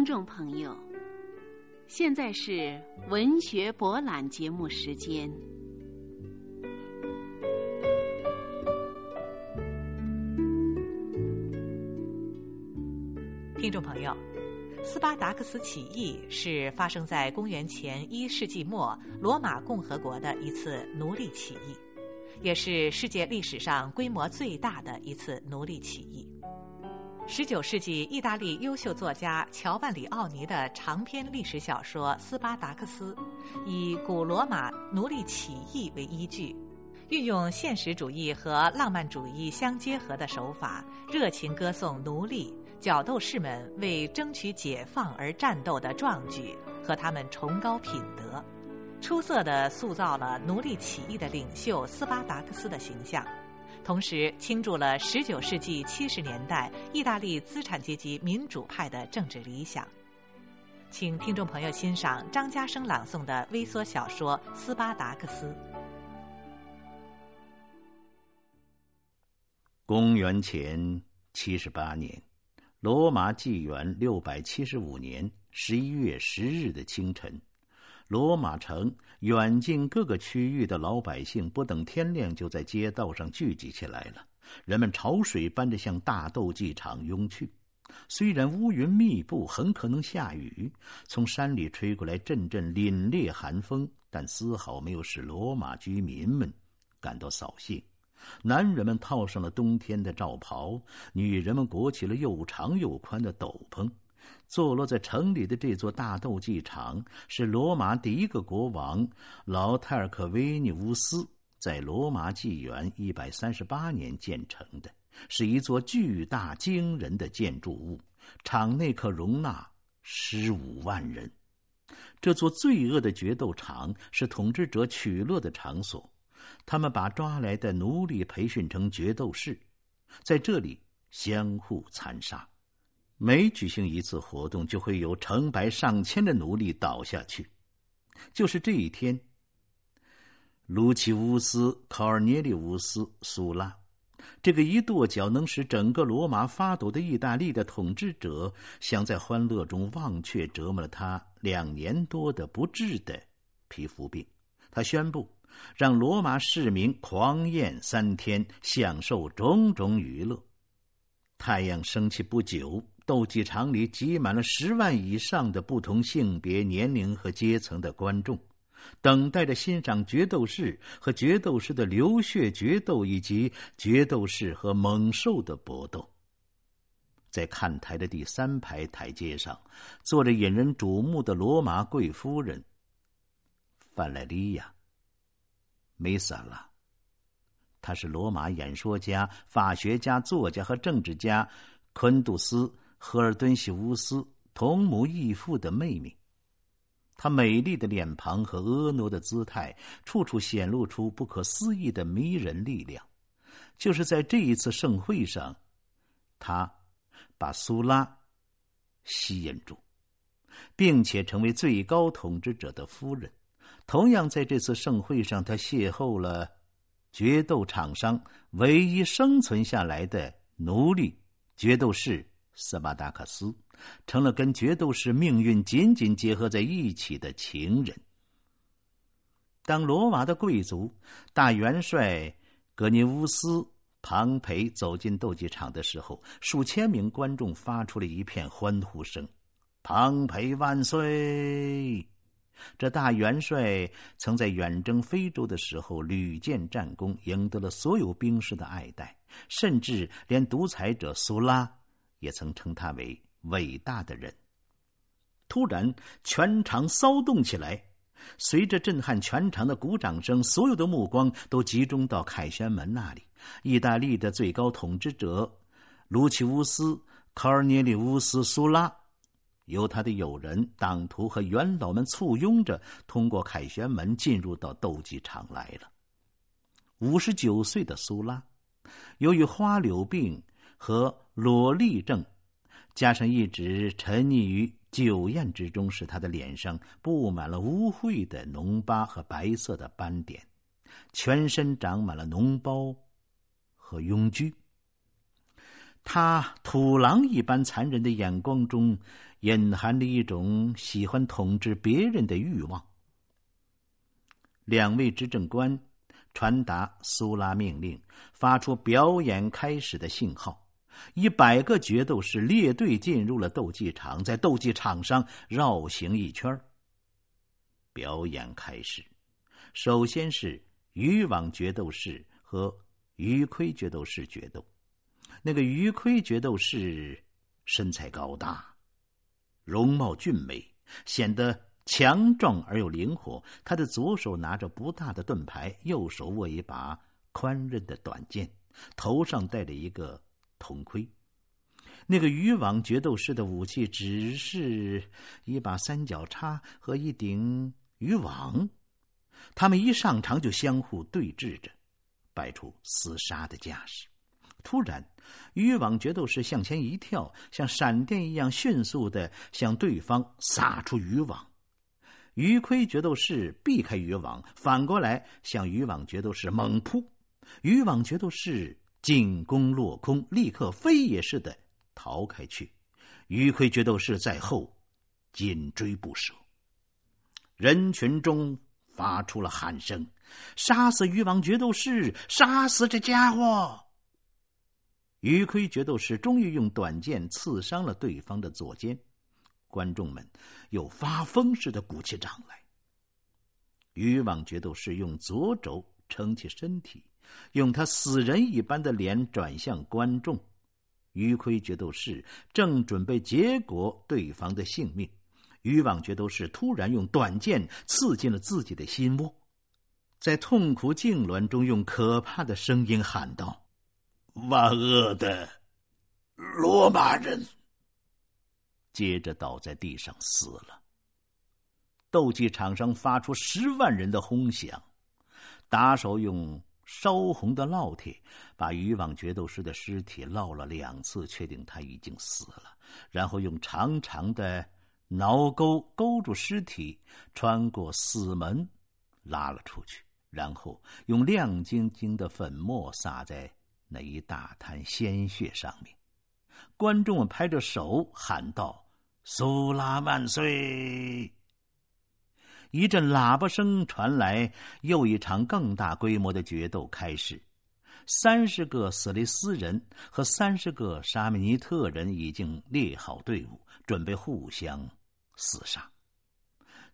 听众朋友，现在是文学博览节目时间。听众朋友，斯巴达克斯起义是发生在公元前一世纪末罗马共和国的一次奴隶起义，也是世界历史上规模最大的一次奴隶起义。十九世纪，意大利优秀作家乔万里奥尼的长篇历史小说《斯巴达克斯》，以古罗马奴隶起义为依据，运用现实主义和浪漫主义相结合的手法，热情歌颂奴隶、角斗士们为争取解放而战斗的壮举和他们崇高品德，出色地塑造了奴隶起义的领袖斯巴达克斯的形象。同时倾注了19世纪70年代意大利资产阶级民主派的政治理想。请听众朋友欣赏张家生朗诵的微缩小说《斯巴达克斯》。公元前七十八年，罗马纪元六百七十五年十一月十日的清晨。罗马城远近各个区域的老百姓不等天亮，就在街道上聚集起来了。人们潮水般的向大斗技场涌去。虽然乌云密布，很可能下雨，从山里吹过来阵阵凛冽寒风，但丝毫没有使罗马居民们感到扫兴。男人们套上了冬天的罩袍，女人们裹起了又长又宽的斗篷。坐落在城里的这座大斗技场是罗马第一个国王老泰尔克维尼乌斯在罗马纪元一百三十八年建成的，是一座巨大惊人的建筑物，场内可容纳十五万人。这座罪恶的决斗场是统治者取乐的场所，他们把抓来的奴隶培训成决斗士，在这里相互残杀。每举行一次活动，就会有成百上千的奴隶倒下去。就是这一天，卢奇乌斯·考尔涅利乌斯·苏拉，这个一跺脚能使整个罗马发抖的意大利的统治者，想在欢乐中忘却折磨了他两年多的不治的皮肤病。他宣布，让罗马市民狂宴三天，享受种种娱乐。太阳升起不久。斗技场里挤满了十万以上的不同性别、年龄和阶层的观众，等待着欣赏决斗士和决斗士的流血决斗，以及决斗士和猛兽的搏斗。在看台的第三排台阶上，坐着引人瞩目的罗马贵夫人范莱利亚·梅萨拉。她是罗马演说家、法学家、作家和政治家昆杜斯。赫尔敦西乌斯同母异父的妹妹，她美丽的脸庞和婀娜的姿态，处处显露出不可思议的迷人力量。就是在这一次盛会上，她把苏拉吸引住，并且成为最高统治者的夫人。同样，在这次盛会上，他邂逅了决斗场上唯一生存下来的奴隶决斗士。斯巴达克斯成了跟决斗士命运紧紧结合在一起的情人。当罗马的贵族大元帅格尼乌斯·庞培走进斗技场的时候，数千名观众发出了一片欢呼声：“庞培万岁！”这大元帅曾在远征非洲的时候屡建战功，赢得了所有兵士的爱戴，甚至连独裁者苏拉。也曾称他为伟大的人。突然，全场骚动起来。随着震撼全场的鼓掌声，所有的目光都集中到凯旋门那里。意大利的最高统治者卢奇乌斯·卡尔涅利乌斯·苏拉，由他的友人、党徒和元老们簇拥着，通过凯旋门进入到斗技场来了。五十九岁的苏拉，由于花柳病。和裸痢症，加上一直沉溺于酒宴之中，使他的脸上布满了污秽的脓疤和白色的斑点，全身长满了脓包和痈疽。他土狼一般残忍的眼光中，隐含着一种喜欢统治别人的欲望。两位执政官传达苏拉命令，发出表演开始的信号。一百个决斗士列队进入了斗技场，在斗技场上绕行一圈。表演开始，首先是渔网决斗士和鱼盔决斗士决斗。那个鱼盔决斗士身材高大，容貌俊美，显得强壮而又灵活。他的左手拿着不大的盾牌，右手握一把宽刃的短剑，头上戴着一个。铜盔，那个渔网决斗士的武器只是一把三角叉和一顶渔网。他们一上场就相互对峙着，摆出厮杀的架势。突然，渔网决斗士向前一跳，像闪电一样迅速的向对方撒出渔网。鱼盔决斗士避开渔网，反过来向渔网决斗士猛扑。渔网决斗士。进攻落空，立刻飞也似的逃开去。鱼盔决斗士在后紧追不舍。人群中发出了喊声：“杀死鱼王决斗士！杀死这家伙！”鱼盔决斗士终于用短剑刺伤了对方的左肩。观众们又发疯似的鼓起掌来。渔网决斗士用左肘撑起身体。用他死人一般的脸转向观众，鱼盔决斗士正准备结果对方的性命，渔网决斗士突然用短剑刺进了自己的心窝，在痛苦痉挛中用可怕的声音喊道：“万恶的罗马人！”接着倒在地上死了。斗技场上发出十万人的轰响，打手用。烧红的烙铁把渔网决斗士的尸体烙了两次，确定他已经死了。然后用长长的挠钩勾住尸体，穿过死门，拉了出去。然后用亮晶晶的粉末撒在那一大滩鲜血上面。观众们拍着手喊道：“苏拉万岁！”一阵喇叭声传来，又一场更大规模的决斗开始。三十个斯雷斯人和三十个沙米尼特人已经列好队伍，准备互相厮杀。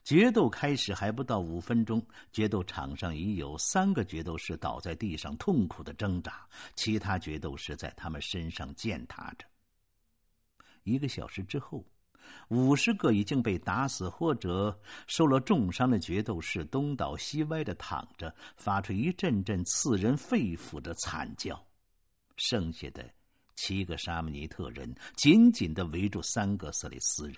决斗开始还不到五分钟，决斗场上已有三个决斗士倒在地上痛苦的挣扎，其他决斗士在他们身上践踏着。一个小时之后。五十个已经被打死或者受了重伤的决斗士东倒西歪的躺着，发出一阵阵刺人肺腑的惨叫。剩下的七个沙姆尼特人紧紧的围住三个色雷斯人，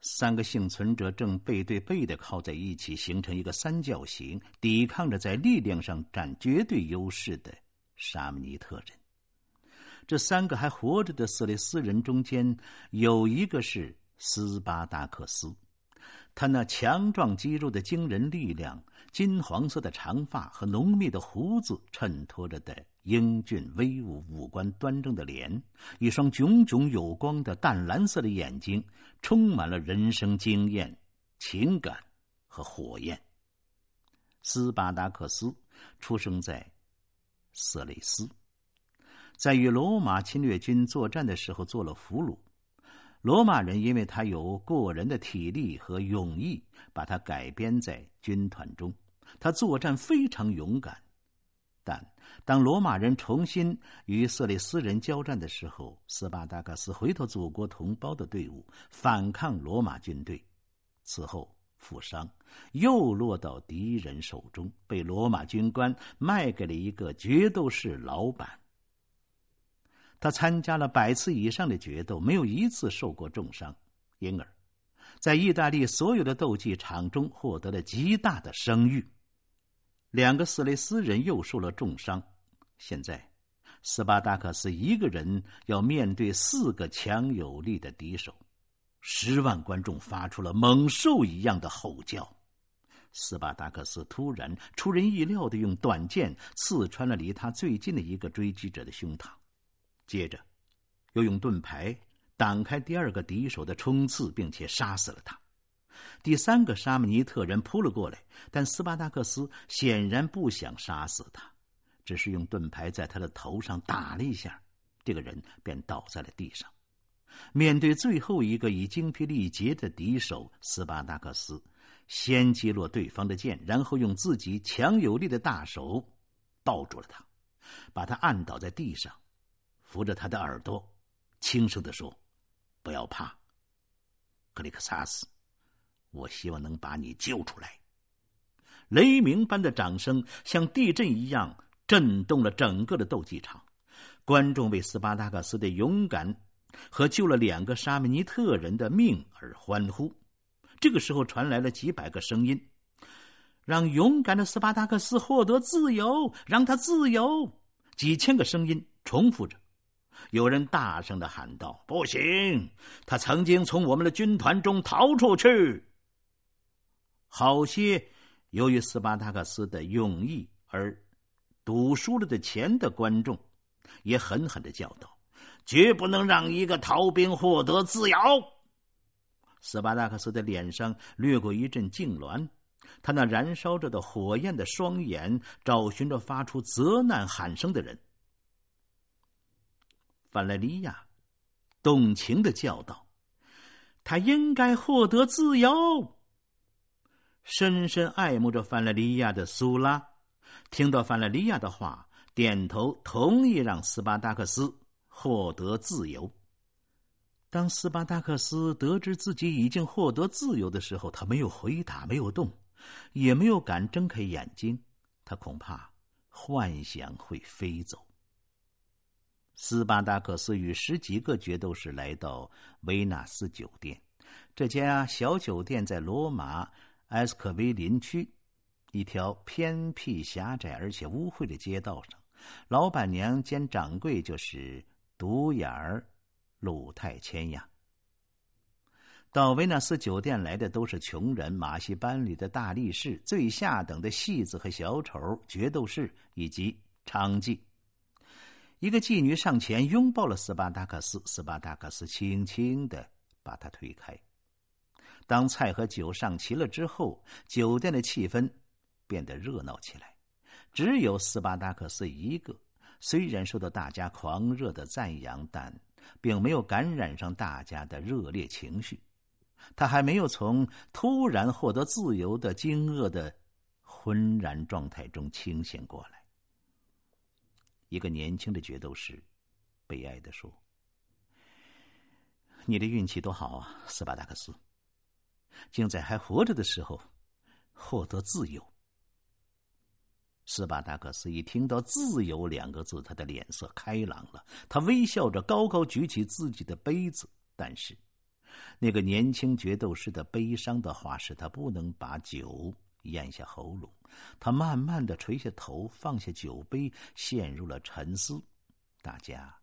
三个幸存者正背对背的靠在一起，形成一个三角形，抵抗着在力量上占绝对优势的沙姆尼特人。这三个还活着的色雷斯人中间，有一个是。斯巴达克斯，他那强壮肌肉的惊人力量、金黄色的长发和浓密的胡子衬托着的英俊威武、五官端正的脸，一双炯炯有光的淡蓝色的眼睛，充满了人生经验、情感和火焰。斯巴达克斯出生在色雷斯，在与罗马侵略军作战的时候做了俘虏。罗马人因为他有过人的体力和勇毅，把他改编在军团中。他作战非常勇敢，但当罗马人重新与色雷斯人交战的时候，斯巴达克斯回到祖国同胞的队伍，反抗罗马军队。此后负伤，又落到敌人手中，被罗马军官卖给了一个决斗士老板。他参加了百次以上的决斗，没有一次受过重伤，因而，在意大利所有的斗技场中获得了极大的声誉。两个斯雷斯人又受了重伤，现在，斯巴达克斯一个人要面对四个强有力的敌手，十万观众发出了猛兽一样的吼叫。斯巴达克斯突然出人意料的用短剑刺穿了离他最近的一个追击者的胸膛。接着，又用盾牌挡开第二个敌手的冲刺，并且杀死了他。第三个沙姆尼特人扑了过来，但斯巴达克斯显然不想杀死他，只是用盾牌在他的头上打了一下，这个人便倒在了地上。面对最后一个已精疲力竭的敌手，斯巴达克斯先击落对方的剑，然后用自己强有力的大手抱住了他，把他按倒在地上，扶着他的耳朵，轻声的说：“不要怕，克里克萨斯，我希望能把你救出来。”雷鸣般的掌声像地震一样震动了整个的斗技场，观众为斯巴达克斯的勇敢。和救了两个沙门尼特人的命而欢呼。这个时候传来了几百个声音：“让勇敢的斯巴达克斯获得自由，让他自由！”几千个声音重复着。有人大声的喊道：“不行！他曾经从我们的军团中逃出去。”好些由于斯巴达克斯的勇毅而赌输了的钱的观众，也狠狠的叫道。绝不能让一个逃兵获得自由。斯巴达克斯的脸上掠过一阵痉挛，他那燃烧着的火焰的双眼找寻着发出责难喊声的人。范莱利亚动情的叫道：“他应该获得自由。”深深爱慕着范莱利亚的苏拉，听到范莱利亚的话，点头同意让斯巴达克斯。获得自由。当斯巴达克斯得知自己已经获得自由的时候，他没有回答，没有动，也没有敢睁开眼睛。他恐怕幻想会飞走。斯巴达克斯与十几个决斗士来到维纳斯酒店，这家小酒店在罗马埃斯科维林区一条偏僻、狭窄而且污秽的街道上。老板娘兼掌柜就是。独眼儿，鲁泰谦呀！到维纳斯酒店来的都是穷人、马戏班里的大力士、最下等的戏子和小丑、决斗士以及娼妓。一个妓女上前拥抱了斯巴达克斯，斯巴达克斯轻轻的把他推开。当菜和酒上齐了之后，酒店的气氛变得热闹起来。只有斯巴达克斯一个。虽然受到大家狂热的赞扬，但并没有感染上大家的热烈情绪。他还没有从突然获得自由的惊愕的昏然状态中清醒过来。一个年轻的决斗士悲哀的说：“你的运气多好啊，斯巴达克斯，竟在还活着的时候获得自由。”斯巴达克斯一听到“自由”两个字，他的脸色开朗了。他微笑着，高高举起自己的杯子。但是，那个年轻决斗士的悲伤的话使他不能把酒咽下喉咙。他慢慢的垂下头，放下酒杯，陷入了沉思。大家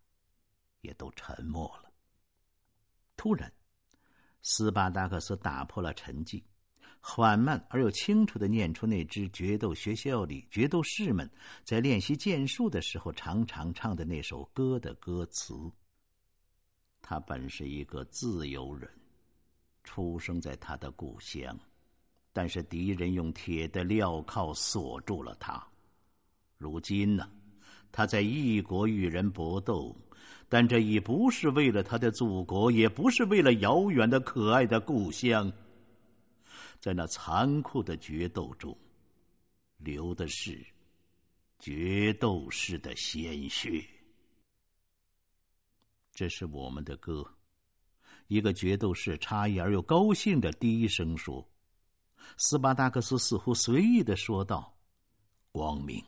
也都沉默了。突然，斯巴达克斯打破了沉寂。缓慢而又清楚的念出那支决斗学校里决斗士们在练习剑术的时候常常唱的那首歌的歌词。他本是一个自由人，出生在他的故乡，但是敌人用铁的镣铐锁住了他。如今呢，他在异国与人搏斗，但这已不是为了他的祖国，也不是为了遥远的可爱的故乡。在那残酷的决斗中，流的是决斗士的鲜血。这是我们的歌。一个决斗士诧异而又高兴的低声说：“斯巴达克斯似乎随意的说道，光明。”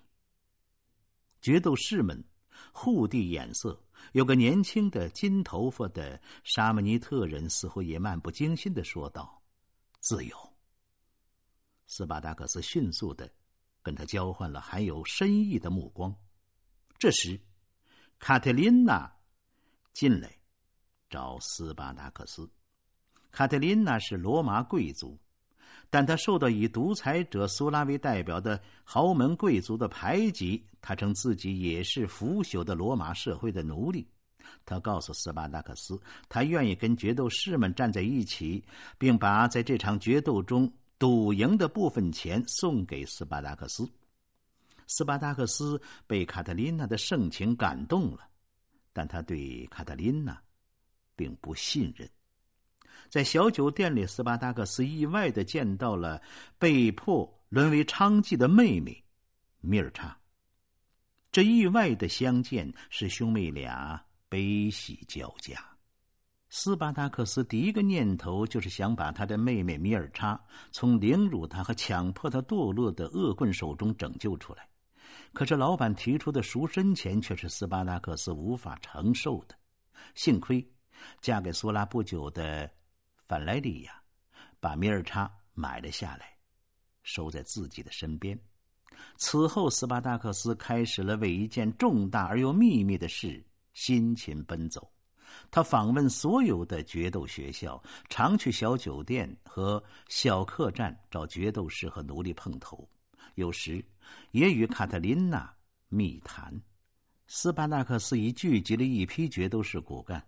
决斗士们互递眼色。有个年轻的金头发的沙姆尼特人似乎也漫不经心的说道：“自由。”斯巴达克斯迅速的跟他交换了含有深意的目光。这时，卡特琳娜进来找斯巴达克斯。卡特琳娜是罗马贵族，但他受到以独裁者苏拉为代表的豪门贵族的排挤。他称自己也是腐朽的罗马社会的奴隶。他告诉斯巴达克斯，他愿意跟决斗士们站在一起，并把在这场决斗中赌赢的部分钱送给斯巴达克斯。斯巴达克斯被卡特琳娜的盛情感动了，但他对卡特琳娜并不信任。在小酒店里，斯巴达克斯意外的见到了被迫沦为娼妓的妹妹米尔查。这意外的相见使兄妹俩悲喜交加。斯巴达克斯第一个念头就是想把他的妹妹米尔查从凌辱他和强迫他堕落的恶棍手中拯救出来。可是老板提出的赎身钱却是斯巴达克斯无法承受的。幸亏嫁给苏拉不久的范莱利亚把米尔查买了下来，收在自己的身边。此后，斯巴达克斯开始了为一件重大而又秘密的事辛勤奔走。他访问所有的决斗学校，常去小酒店和小客栈找决斗士和奴隶碰头，有时也与卡特琳娜密谈。斯巴达克斯已聚集了一批决斗士骨干，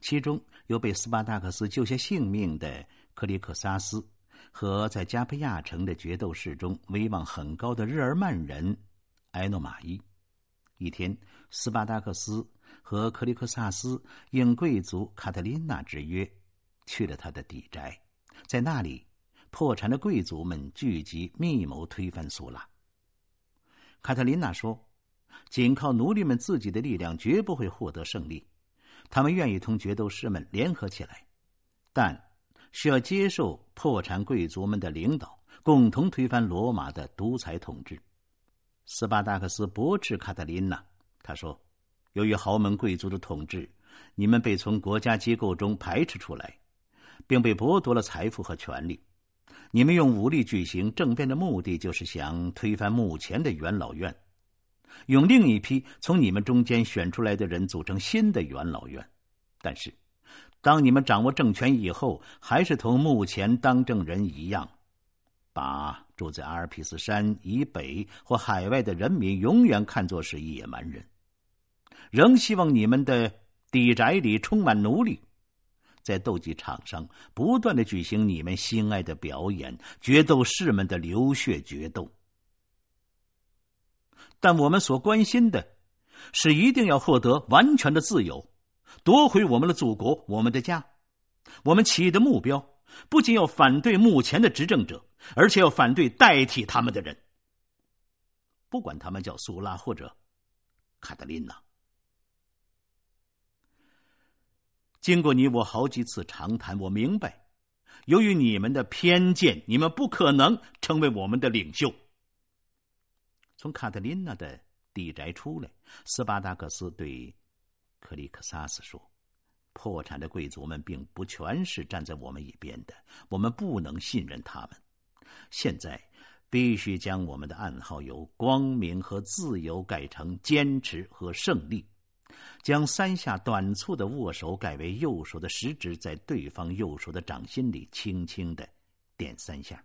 其中有被斯巴达克斯救下性命的克里克萨斯。和在加佩亚城的决斗士中威望很高的日耳曼人埃诺马伊。一天，斯巴达克斯和克里克萨斯应贵族卡特琳娜之约，去了他的邸宅。在那里，破产的贵族们聚集密谋推翻苏拉。卡特琳娜说：“仅靠奴隶们自己的力量绝不会获得胜利，他们愿意同决斗士们联合起来，但……”需要接受破产贵族们的领导，共同推翻罗马的独裁统治。斯巴达克斯驳斥卡特琳娜，他说：“由于豪门贵族的统治，你们被从国家机构中排斥出来，并被剥夺了财富和权利。你们用武力举行政变的目的，就是想推翻目前的元老院，用另一批从你们中间选出来的人组成新的元老院。但是。”当你们掌握政权以后，还是同目前当政人一样，把住在阿尔卑斯山以北或海外的人民永远看作是野蛮人，仍希望你们的邸宅里充满奴隶，在斗技场上不断的举行你们心爱的表演——决斗士们的流血决斗。但我们所关心的，是一定要获得完全的自由。夺回我们的祖国，我们的家。我们起义的目标不仅要反对目前的执政者，而且要反对代替他们的人，不管他们叫苏拉或者卡特琳娜。经过你我好几次长谈，我明白，由于你们的偏见，你们不可能成为我们的领袖。从卡特琳娜的地宅出来，斯巴达克斯对。克里克萨斯说：“破产的贵族们并不全是站在我们一边的，我们不能信任他们。现在必须将我们的暗号由‘光明’和‘自由’改成‘坚持’和‘胜利’，将三下短促的握手改为右手的食指在对方右手的掌心里轻轻的点三下。”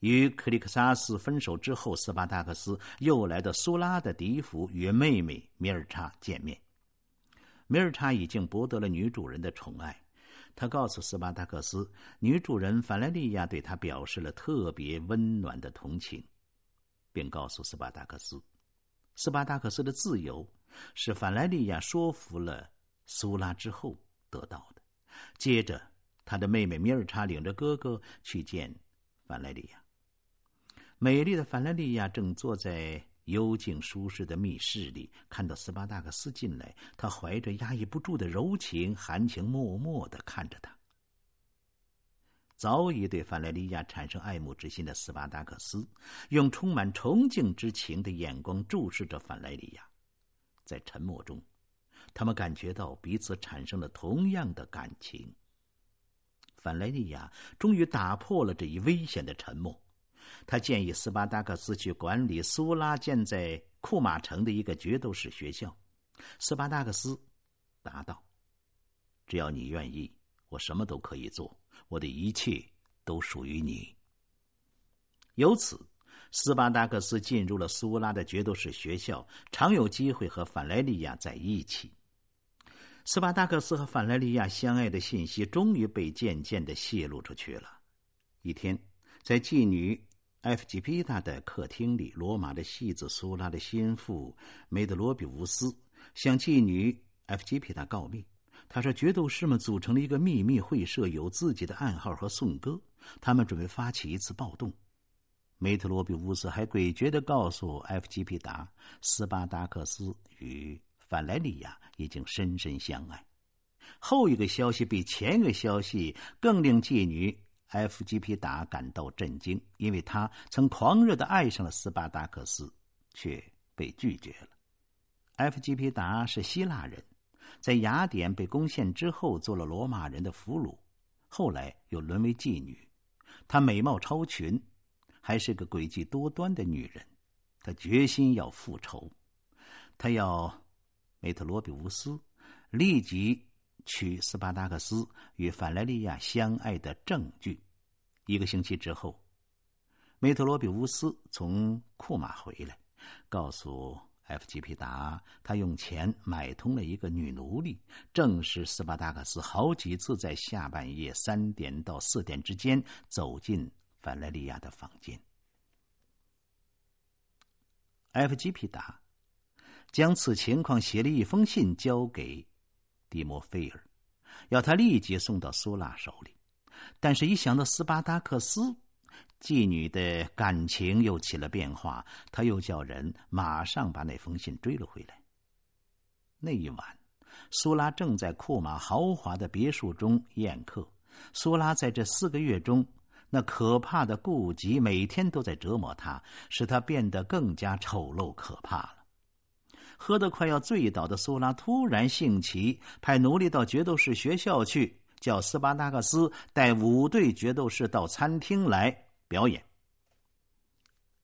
与克里克萨斯分手之后，斯巴达克斯又来到苏拉的迪府与妹妹米尔查见面。米尔查已经博得了女主人的宠爱，他告诉斯巴达克斯，女主人法莱利亚对他表示了特别温暖的同情，并告诉斯巴达克斯，斯巴达克斯的自由是法莱利亚说服了苏拉之后得到的。接着，他的妹妹米尔查领着哥哥去见法莱利亚。美丽的凡莱利亚正坐在幽静舒适的密室里，看到斯巴达克斯进来，他怀着压抑不住的柔情，含情脉脉的看着他。早已对范莱利亚产生爱慕之心的斯巴达克斯，用充满崇敬之情的眼光注视着范莱利亚，在沉默中，他们感觉到彼此产生了同样的感情。范莱利亚终于打破了这一危险的沉默。他建议斯巴达克斯去管理苏拉建在库马城的一个决斗士学校。斯巴达克斯答道：“只要你愿意，我什么都可以做。我的一切都属于你。”由此，斯巴达克斯进入了苏拉的决斗士学校，常有机会和范莱利亚在一起。斯巴达克斯和范莱利亚相爱的信息终于被渐渐的泄露出去了。一天，在妓女埃弗吉皮达的客厅里，罗马的戏子苏拉的心腹梅德罗比乌斯向妓女埃弗吉皮达告密。他说：“决斗士们组成了一个秘密会社，有自己的暗号和颂歌。他们准备发起一次暴动。”梅特罗比乌斯还诡谲的告诉埃弗吉皮达，斯巴达克斯与范莱利亚已经深深相爱。后一个消息比前一个消息更令妓女埃弗吉皮达感到震惊，因为他曾狂热的爱上了斯巴达克斯，却被拒绝了。埃弗吉皮达是希腊人，在雅典被攻陷之后做了罗马人的俘虏，后来又沦为妓女。她美貌超群。还是个诡计多端的女人，她决心要复仇，她要梅特罗比乌斯立即取斯巴达克斯与范莱利亚相爱的证据。一个星期之后，梅特罗比乌斯从库马回来，告诉埃弗吉皮达，他用钱买通了一个女奴隶，正是斯巴达克斯好几次在下半夜三点到四点之间走进。范莱利亚的房间，埃弗吉皮达将此情况写了一封信交给蒂莫菲尔，要他立即送到苏拉手里。但是，一想到斯巴达克斯妓女的感情又起了变化，他又叫人马上把那封信追了回来。那一晚，苏拉正在库马豪华的别墅中宴客。苏拉在这四个月中。那可怕的顾忌每天都在折磨他，使他变得更加丑陋可怕了。喝得快要醉倒的苏拉突然兴起，派奴隶到决斗士学校去，叫斯巴达克斯带五队决斗士到餐厅来表演。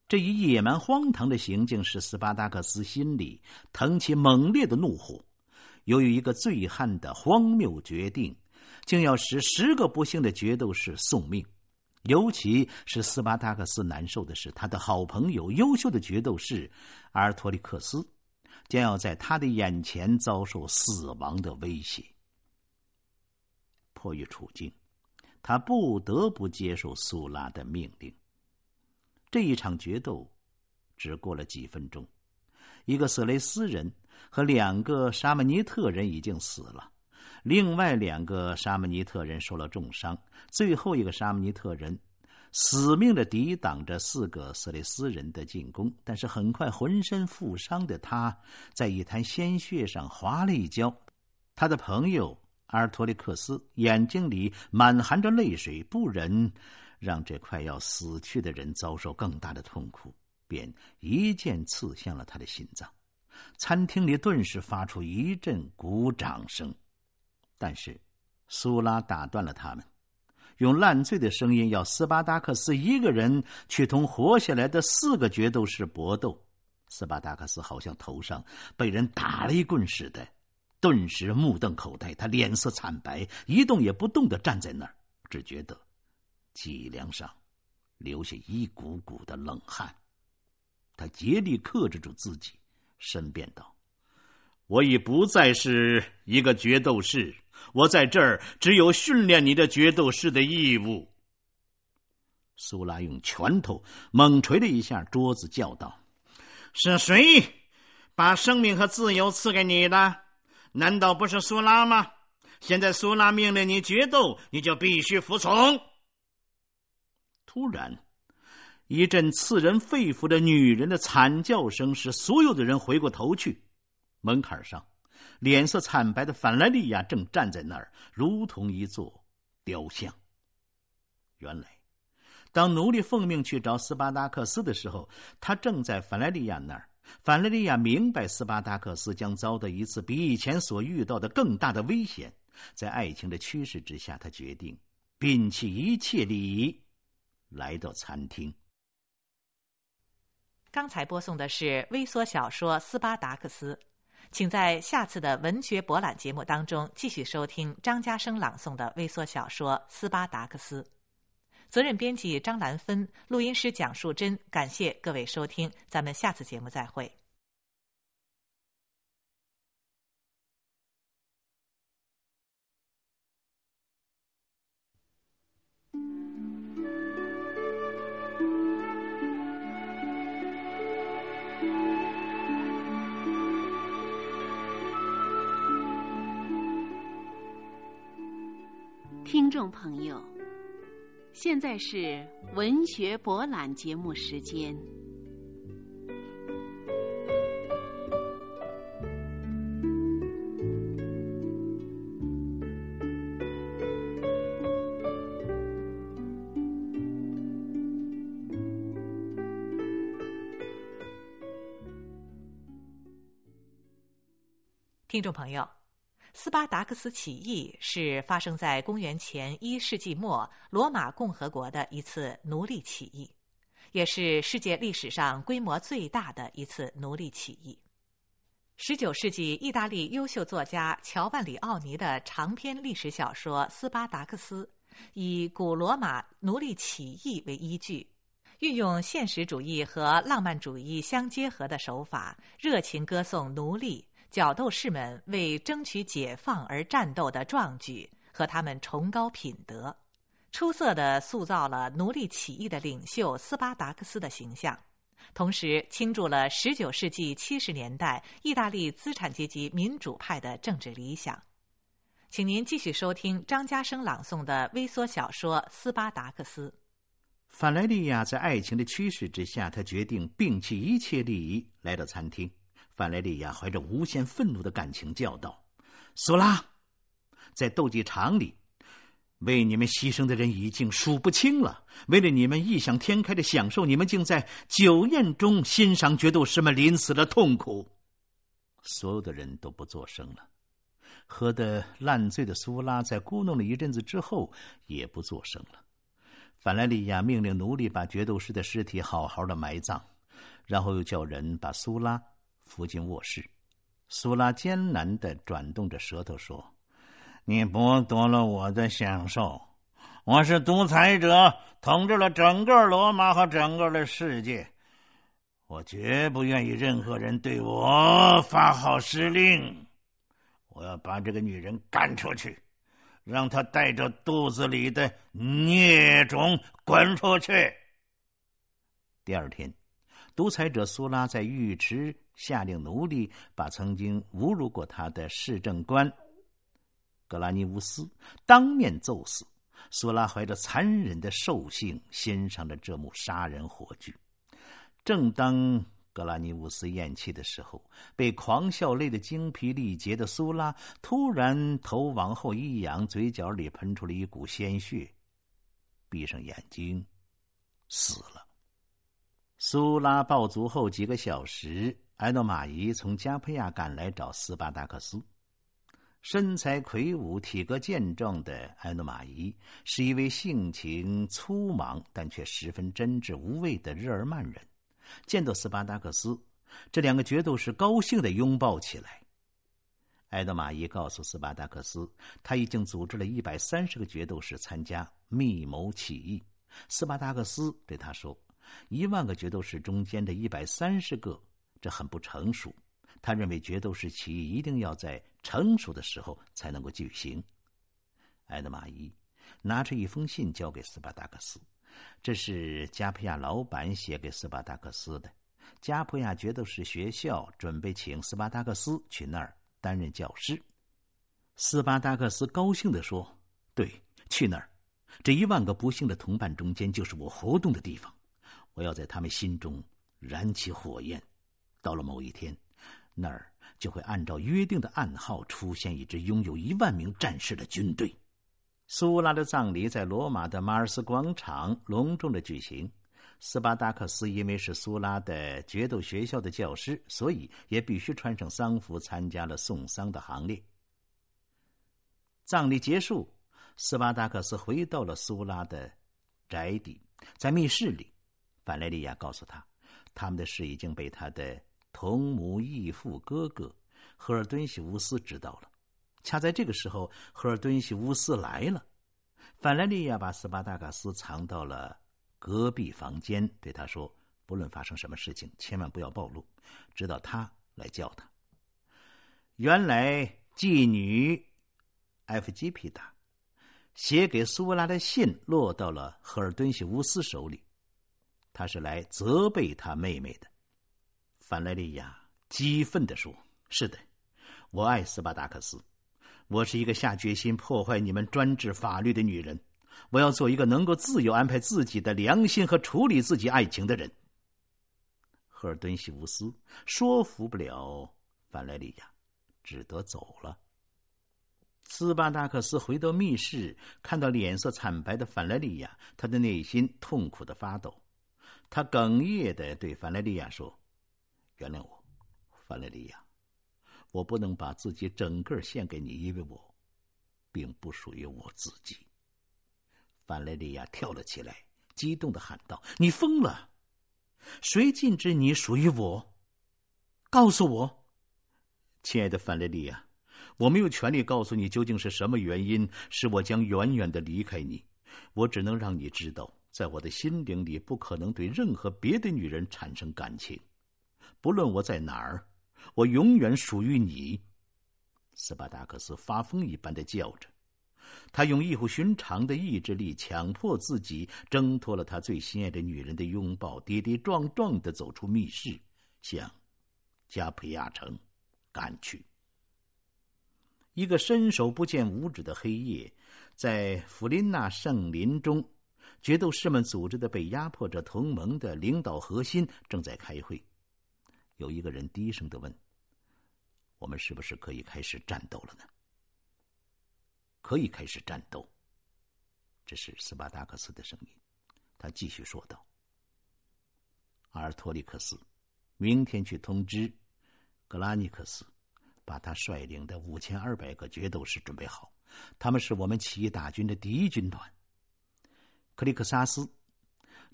这一野蛮荒唐的行径使斯巴达克斯心里腾起猛烈的怒火。由于一个醉汉的荒谬决定，竟要使十个不幸的决斗士送命。尤其是斯巴达克斯难受的是，他的好朋友、优秀的决斗士阿尔托利克斯将要在他的眼前遭受死亡的威胁。迫于处境，他不得不接受苏拉的命令。这一场决斗只过了几分钟，一个色雷斯人和两个沙门尼特人已经死了。另外两个沙门尼特人受了重伤，最后一个沙门尼特人死命的抵挡着四个色雷斯人的进攻，但是很快浑身负伤的他在一滩鲜血上滑了一跤。他的朋友阿尔托利克斯眼睛里满含着泪水，不忍让这快要死去的人遭受更大的痛苦，便一剑刺向了他的心脏。餐厅里顿时发出一阵鼓掌声。但是，苏拉打断了他们，用烂醉的声音要斯巴达克斯一个人去同活下来的四个决斗士搏斗。斯巴达克斯好像头上被人打了一棍似的，顿时目瞪口呆，他脸色惨白，一动也不动的站在那儿，只觉得脊梁上留下一股股的冷汗。他竭力克制住自己，申辩道：“我已不再是一个决斗士。”我在这儿只有训练你的决斗士的义务。苏拉用拳头猛捶了一下桌子，叫道：“是谁把生命和自由赐给你的？难道不是苏拉吗？现在苏拉命令你决斗，你就必须服从。”突然，一阵刺人肺腑的女人的惨叫声使所有的人回过头去，门槛上。脸色惨白的范莱利亚正站在那儿，如同一座雕像。原来，当奴隶奉命去找斯巴达克斯的时候，他正在范莱利亚那儿。范莱利亚明白斯巴达克斯将遭到一次比以前所遇到的更大的危险，在爱情的驱使之下，他决定摒弃一切礼仪，来到餐厅。刚才播送的是微缩小说《斯巴达克斯》。请在下次的文学博览节目当中继续收听张家生朗诵的微缩小说《斯巴达克斯》。责任编辑张兰芬，录音师蒋树珍。感谢各位收听，咱们下次节目再会。听众朋友，现在是文学博览节目时间。听众朋友。斯巴达克斯起义是发生在公元前一世纪末罗马共和国的一次奴隶起义，也是世界历史上规模最大的一次奴隶起义。十九世纪，意大利优秀作家乔万里·奥尼的长篇历史小说《斯巴达克斯》，以古罗马奴隶起义为依据，运用现实主义和浪漫主义相结合的手法，热情歌颂奴隶。角斗士们为争取解放而战斗的壮举和他们崇高品德，出色的塑造了奴隶起义的领袖斯巴达克斯的形象，同时倾注了十九世纪七十年代意大利资产阶级民主派的政治理想。请您继续收听张家生朗诵的微缩小说《斯巴达克斯》。法莱利亚在爱情的驱使之下，他决定摒弃一切利益，来到餐厅。范莱利亚怀着无限愤怒的感情叫道：“苏拉，在斗鸡场里，为你们牺牲的人已经数不清了。为了你们异想天开的享受，你们竟在酒宴中欣赏决斗师们临死的痛苦。”所有的人都不作声了。喝得烂醉的苏拉在咕哝了一阵子之后，也不作声了。范莱利亚命令奴隶把决斗师的尸体好好的埋葬，然后又叫人把苏拉。扶进卧室，苏拉艰难的转动着舌头说：“你剥夺了我的享受。我是独裁者，统治了整个罗马和整个的世界。我绝不愿意任何人对我发号施令。我要把这个女人赶出去，让她带着肚子里的孽种滚出去。”第二天。独裁者苏拉在浴池下令奴隶把曾经侮辱过他的市政官格拉尼乌斯当面揍死。苏拉怀着残忍的兽性欣赏着这幕杀人火炬。正当格拉尼乌斯咽气的时候，被狂笑累得精疲力竭的苏拉突然头往后一仰，嘴角里喷出了一股鲜血，闭上眼睛，死了。苏拉暴卒后几个小时，埃诺马伊从加佩亚赶来找斯巴达克斯。身材魁梧、体格健壮的埃诺马伊是一位性情粗莽但却十分真挚无畏的日耳曼人。见到斯巴达克斯，这两个决斗士高兴的拥抱起来。埃诺马伊告诉斯巴达克斯，他已经组织了一百三十个决斗士参加密谋起义。斯巴达克斯对他说。一万个决斗士中间的一百三十个，这很不成熟。他认为决斗士起义一定要在成熟的时候才能够举行。埃德马伊拿出一封信交给斯巴达克斯，这是加普亚老板写给斯巴达克斯的。加普亚决斗士学校准备请斯巴达克斯去那儿担任教师。斯巴达克斯高兴地说：“对，去那儿。这一万个不幸的同伴中间，就是我活动的地方。”我要在他们心中燃起火焰，到了某一天，那儿就会按照约定的暗号出现一支拥有一万名战士的军队。苏拉的葬礼在罗马的马尔斯广场隆重的举行。斯巴达克斯因为是苏拉的决斗学校的教师，所以也必须穿上丧服参加了送丧的行列。葬礼结束，斯巴达克斯回到了苏拉的宅邸，在密室里。范莱利亚告诉他，他们的事已经被他的同母异父哥哥赫尔敦西乌斯知道了。恰在这个时候，赫尔敦西乌斯来了。范莱利亚把斯巴达卡斯藏到了隔壁房间，对他说：“不论发生什么事情，千万不要暴露，直到他来叫他。”原来妓女埃弗基皮达写给苏拉的信落到了赫尔敦西乌斯手里，他是来责备他妹妹的。范莱利亚激愤地说：“是的，我爱斯巴达克斯，我是一个下决心破坏你们专制法律的女人。我要做一个能够自由安排自己的良心和处理自己爱情的人。”赫尔敦西乌斯说服不了范莱利亚。只得走了。斯巴达克斯回到密室，看到脸色惨白的范莱利亚，他的内心痛苦的发抖。他哽咽的对范莱利亚说：“原谅我，范莱利亚，我不能把自己整个献给你，因为我并不属于我自己。”范莱利亚跳了起来，激动的喊道：“你疯了！谁禁止你属于我？告诉我！”亲爱的范雷利亚，我。没有权利告诉你究竟是什么原因使我。将远远的离开你。我只能让你知道，在我。的心灵里不可能对任何别的女人产生感情。不论我在哪儿，我永远属于你。斯巴达克斯发疯一般的叫着，他用异乎寻常的意志力强迫自己挣脱了他最心爱的女人的拥抱，跌跌撞撞的走出密室，向加普亚城。赶去。一个伸手不见五指的黑夜，在弗林纳圣林中，决斗士们组织的被压迫者同盟的领导核心正在开会。有一个人低声的问：“我们是不是可以开始战斗了呢？”“可以开始战斗。”这是斯巴达克斯的声音。他继续说道：“阿尔托利克斯，明天去通知。”格拉尼克斯把他率领的五千二百个决斗士准备好，他们是我们起义大军的第一军团。克里克萨斯，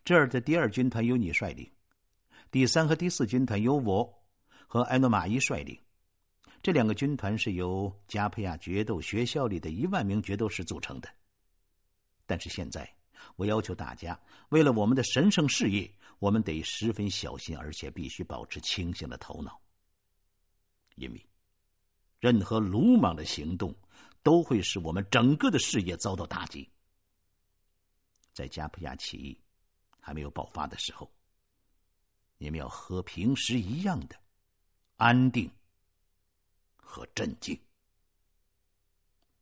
这儿的第二军团由你率领，第三和第四军团由我和埃诺马伊率领。这两个军团是由加佩亚决斗学校里的一万名决斗士组成的。但是现在，我要求大家，为了我们的神圣事业，我们得十分小心，而且必须保持清醒的头脑。因为，任何鲁莽的行动都会使我们整个的事业遭到打击。在加普亚起义还没有爆发的时候，你们要和平时一样的安定和镇静。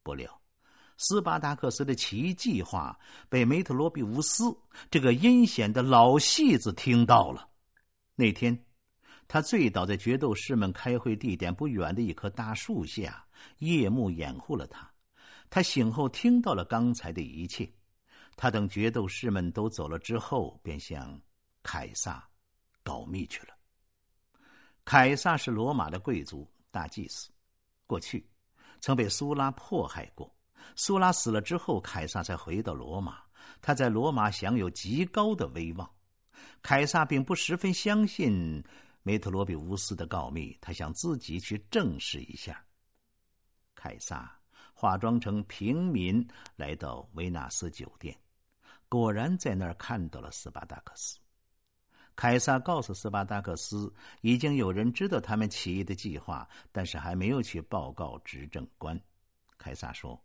不料，斯巴达克斯的起义计划被梅特罗比乌斯这个阴险的老戏子听到了。那天。他醉倒在决斗士们开会地点不远的一棵大树下，夜幕掩护了他。他醒后听到了刚才的一切。他等决斗士们都走了之后，便向凯撒告密去了。凯撒是罗马的贵族大祭司，过去曾被苏拉迫害过。苏拉死了之后，凯撒才回到罗马。他在罗马享有极高的威望。凯撒并不十分相信。梅特罗比乌斯的告密，他想自己去证实一下。凯撒化妆成平民来到维纳斯酒店，果然在那儿看到了斯巴达克斯。凯撒告诉斯巴达克斯，已经有人知道他们起义的计划，但是还没有去报告执政官。凯撒说：“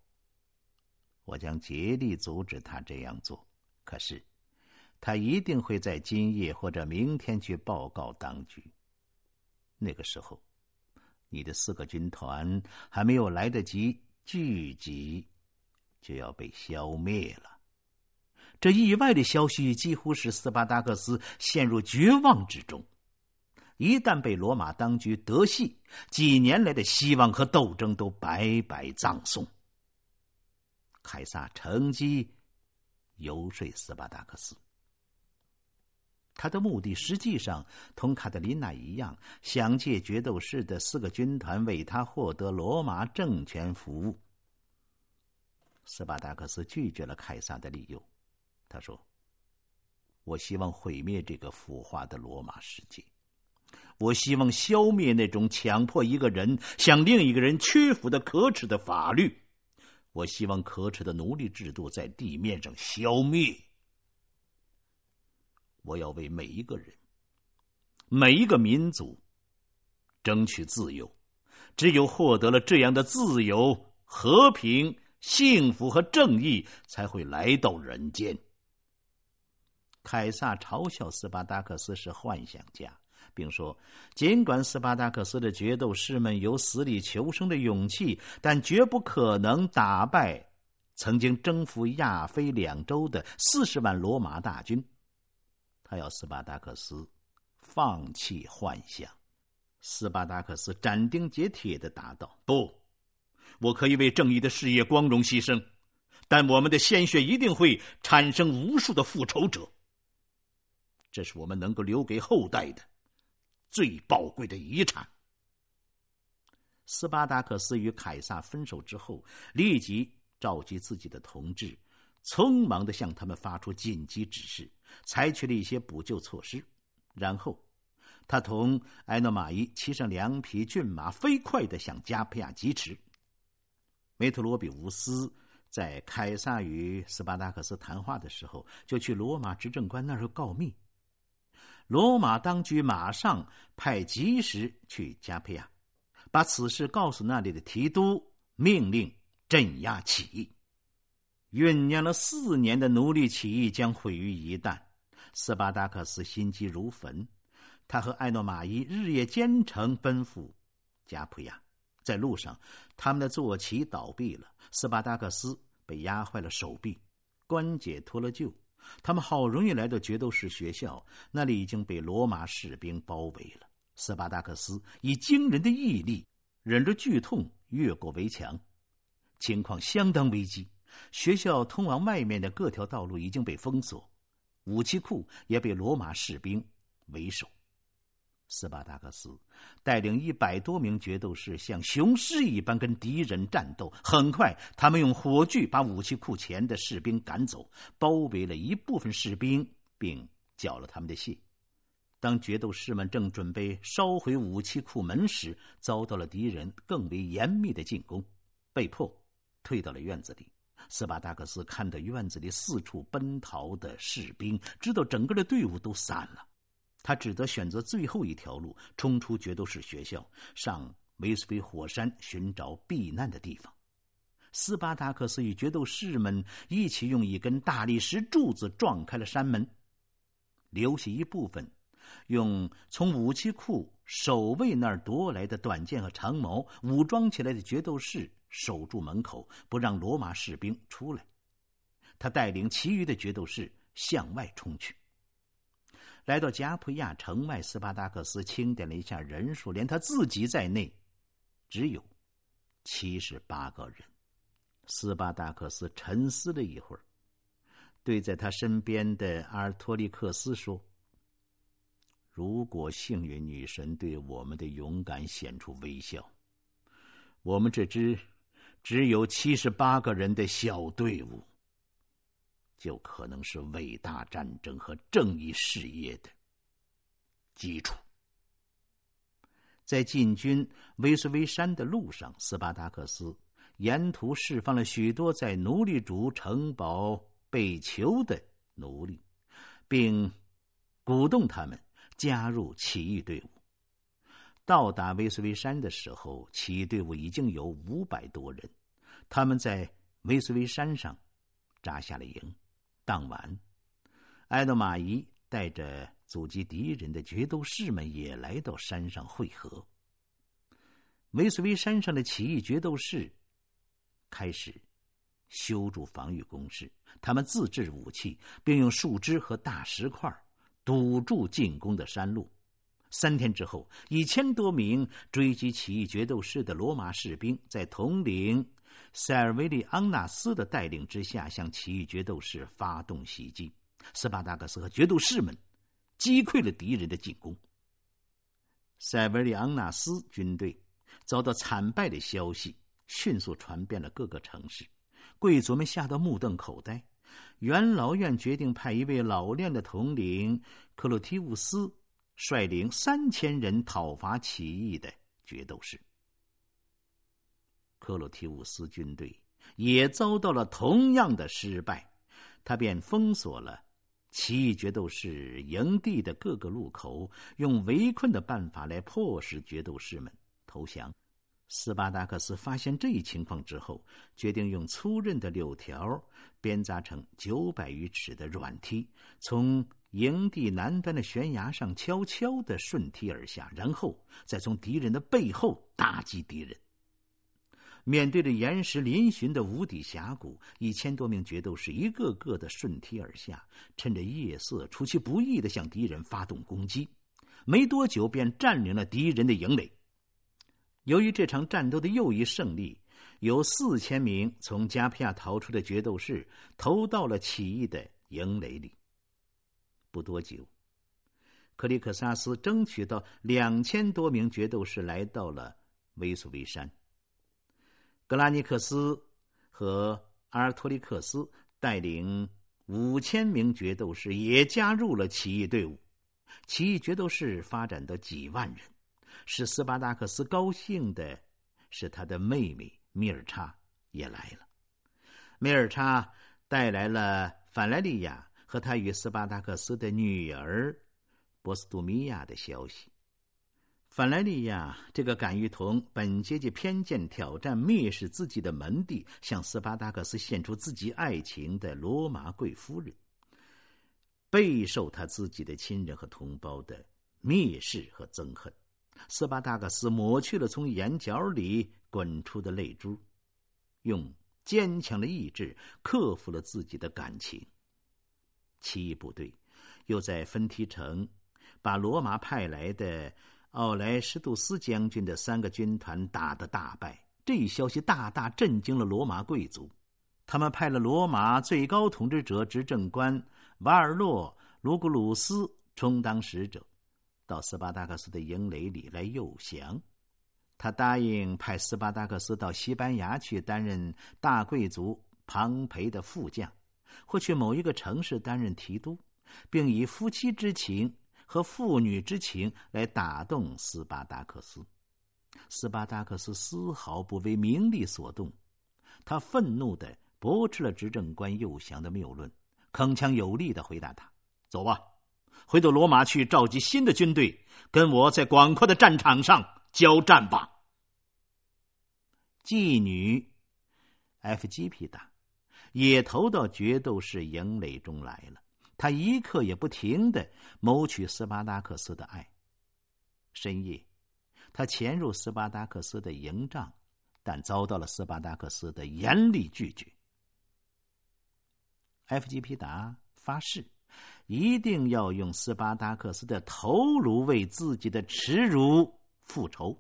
我将竭力阻止他这样做。”可是。他一定会在今夜或者明天去报告当局。那个时候，你的四个军团还没有来得及聚集，就要被消灭了。这意外的消息几乎使斯巴达克斯陷入绝望之中。一旦被罗马当局得悉，几年来的希望和斗争都白白葬送。凯撒乘机游说斯巴达克斯。他的目的实际上同卡特琳娜一样，想借决斗士的四个军团为他获得罗马政权服务。斯巴达克斯拒绝了凯撒的理由，他说：“我希望毁灭这个腐化的罗马世界，我希望消灭那种强迫一个人向另一个人屈服的可耻的法律，我希望可耻的奴隶制度在地面上消灭。我要为每一个人、每一个民族争取自由。只有获得了这样的自由、和平、幸福和正义，才会来到人间。凯撒嘲笑斯巴达克斯是幻想家。并说，尽管斯巴达克斯的决斗士们有死里求生的勇气，但绝不可能打败曾经征服亚非两洲的四十万罗马大军。他要斯巴达克斯放弃幻想。斯巴达克斯斩钉截铁的答道：“不，我可以为正义的事业光荣牺牲，但我们的鲜血一定会产生无数的复仇者。这是我们能够留给后代的。”最宝贵的遗产。斯巴达克斯与凯撒分手之后，立即召集自己的同志，匆忙的向他们发出紧急指示，采取了一些补救措施。然后，他同埃诺马伊骑上两匹骏马，飞快的向加佩亚疾驰。梅特罗比乌斯在凯撒与斯巴达克斯谈话的时候，就去罗马执政官那儿告密。罗马当局马上派及时去加佩亚，把此事告诉那里的提督，命令镇压起义。酝酿了四年的奴隶起义将毁于一旦。斯巴达克斯心急如焚，他和艾诺马伊日夜兼程奔赴加普亚。在路上，他们的坐骑倒闭了，斯巴达克斯被压坏了手臂，关节脱了臼。他们好容易来到决斗士学校，那里已经被罗马士兵包围了。斯巴达克斯以惊人的毅力，忍着剧痛越过围墙，情况相当危机。学校通往外面的各条道路已经被封锁，武器库也被罗马士兵为首。斯巴达克斯带领一百多名决斗士像雄狮一般跟敌人战斗。很快，他们用火炬把武器库前的士兵赶走，包围了一部分士兵，并缴了他们的械。当决斗士们正准备烧毁武器库门时，遭到了敌人更为严密的进攻，被迫退到了院子里。斯巴达克斯看到院子里四处奔逃的士兵，知道整个的队伍都散了。他只得选择最后一条路，冲出决斗士学校，上维斯菲火山寻找避难的地方。斯巴达克斯与决斗士们一起用一根大理石柱子撞开了山门，留下一部分用从武器库守卫那儿夺来的短剑和长矛武装起来的决斗士守住门口，不让罗马士兵出来。他带领其余的决斗士向外冲去。来到加普亚城外，斯巴达克斯清点了一下人数，连他自己在内，只有七十八个人。斯巴达克斯沉思了一会儿，对在他身边的阿尔托利克斯说：“如果幸运女神对我们的勇敢显出微笑，我们这支只有七十八个人的小队伍。”就可能是伟大战争和正义事业的基础。在进军威斯威山的路上，斯巴达克斯沿途释放了许多在奴隶主城堡被囚的奴隶，并鼓动他们加入起义队伍。到达威斯威山的时候，起义队伍已经有五百多人，他们在威斯威山上扎下了营。当晚，埃德马伊带着阻击敌人的决斗士们也来到山上会合。维斯威山上的起义决斗士开始修筑防御工事，他们自制武器，并用树枝和大石块堵住进攻的山路。三天之后，一千多名追击起义决斗士的罗马士兵在统领。塞尔维利昂纳斯的带领之下，向起义决斗士发动袭击。斯巴达克斯和决斗士们击溃了敌人的进攻。塞尔维利昂纳斯军队遭到惨败的消息迅速传遍了各个城市，贵族们吓得目瞪口呆。元老院决定派一位老练的统领克洛提乌斯率领三千人讨伐起义的决斗士。克洛提乌斯军队也遭到了同样的失败，他便封锁了起义决斗士营地的各个路口，用围困的办法来迫使决斗士们投降。斯巴达克斯发现这一情况之后，决定用粗韧的柳条编扎成九百余尺的软梯，从营地南端的悬崖上悄悄的顺梯而下，然后再从敌人的背后打击敌人。面对着岩石嶙峋的无底峡谷，一千多名决斗士一个个的顺梯而下，趁着夜色出其不意的向敌人发动攻击。没多久，便占领了敌人的营垒。由于这场战斗的又一胜利，有四千名从加皮亚逃出的决斗士投到了起义的营垒里。不多久，克里克萨斯争取到两千多名决斗士来到了威苏威山。格拉尼克斯和阿尔托利克斯带领五千名决斗士也加入了起义队伍。起义决斗士发展到几万人。使斯巴达克斯高兴的是，他的妹妹米尔查也来了。米尔查带来了法莱利亚和他与斯巴达克斯的女儿波斯杜米亚的消息。法莱利亚这个敢于同本阶级偏见挑战、蔑视自己的门第，向斯巴达克斯献出自己爱情的罗马贵夫人，备受他自己的亲人和同胞的蔑视和憎恨。斯巴达克斯抹去了从眼角里滚出的泪珠，用坚强的意志克服了自己的感情。起义部队又在芬提城把罗马派来的。奥莱施杜斯将军的三个军团打得大败，这一消息大大震惊了罗马贵族。他们派了罗马最高统治者执政官瓦尔洛卢古鲁斯充当使者，到斯巴达克斯的营垒里来诱降。他答应派斯巴达克斯到西班牙去担任大贵族庞培的副将，或去某一个城市担任提督，并以夫妻之情。和父女之情来打动斯巴达克斯，斯巴达克斯丝毫不为名利所动，他愤怒的驳斥了执政官诱降的谬论，铿锵有力的回答他：“走吧，回到罗马去召集新的军队，跟我在广阔的战场上交战吧。”妓女 F.G.P. 达，也投到决斗士营垒中来了。他一刻也不停的谋取斯巴达克斯的爱。深夜，他潜入斯巴达克斯的营帐，但遭到了斯巴达克斯的严厉拒绝。F. G. 皮达发誓，一定要用斯巴达克斯的头颅为自己的耻辱复仇。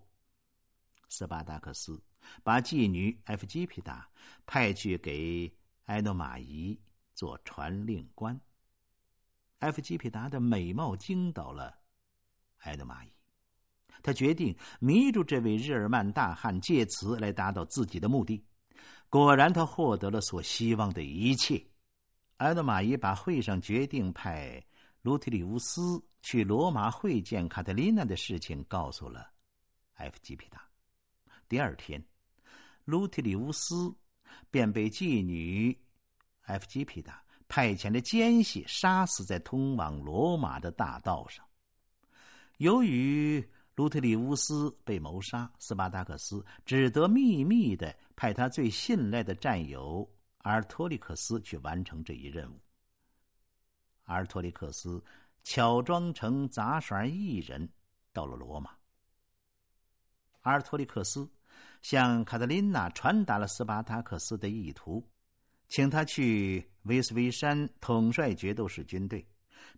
斯巴达克斯把妓女 F. G. 皮达派去给埃诺马伊做传令官。F 基皮达的美貌惊倒了埃德玛伊，他决定迷住这位日耳曼大汉，借此来达到自己的目的。果然，他获得了所希望的一切。埃德玛伊把会上决定派卢提里乌斯去罗马会见卡特琳娜的事情告诉了 F 基皮达。第二天，卢提里乌斯便被妓女 F 基皮达。派遣的奸细杀死在通往罗马的大道上。由于卢特里乌斯被谋杀，斯巴达克斯只得秘密的派他最信赖的战友阿尔托利克斯去完成这一任务。阿尔托利克斯乔装成杂耍艺人，到了罗马。阿尔托利克斯向卡特琳娜传达了斯巴达克斯的意图。请他去威斯威山统帅决斗士军队，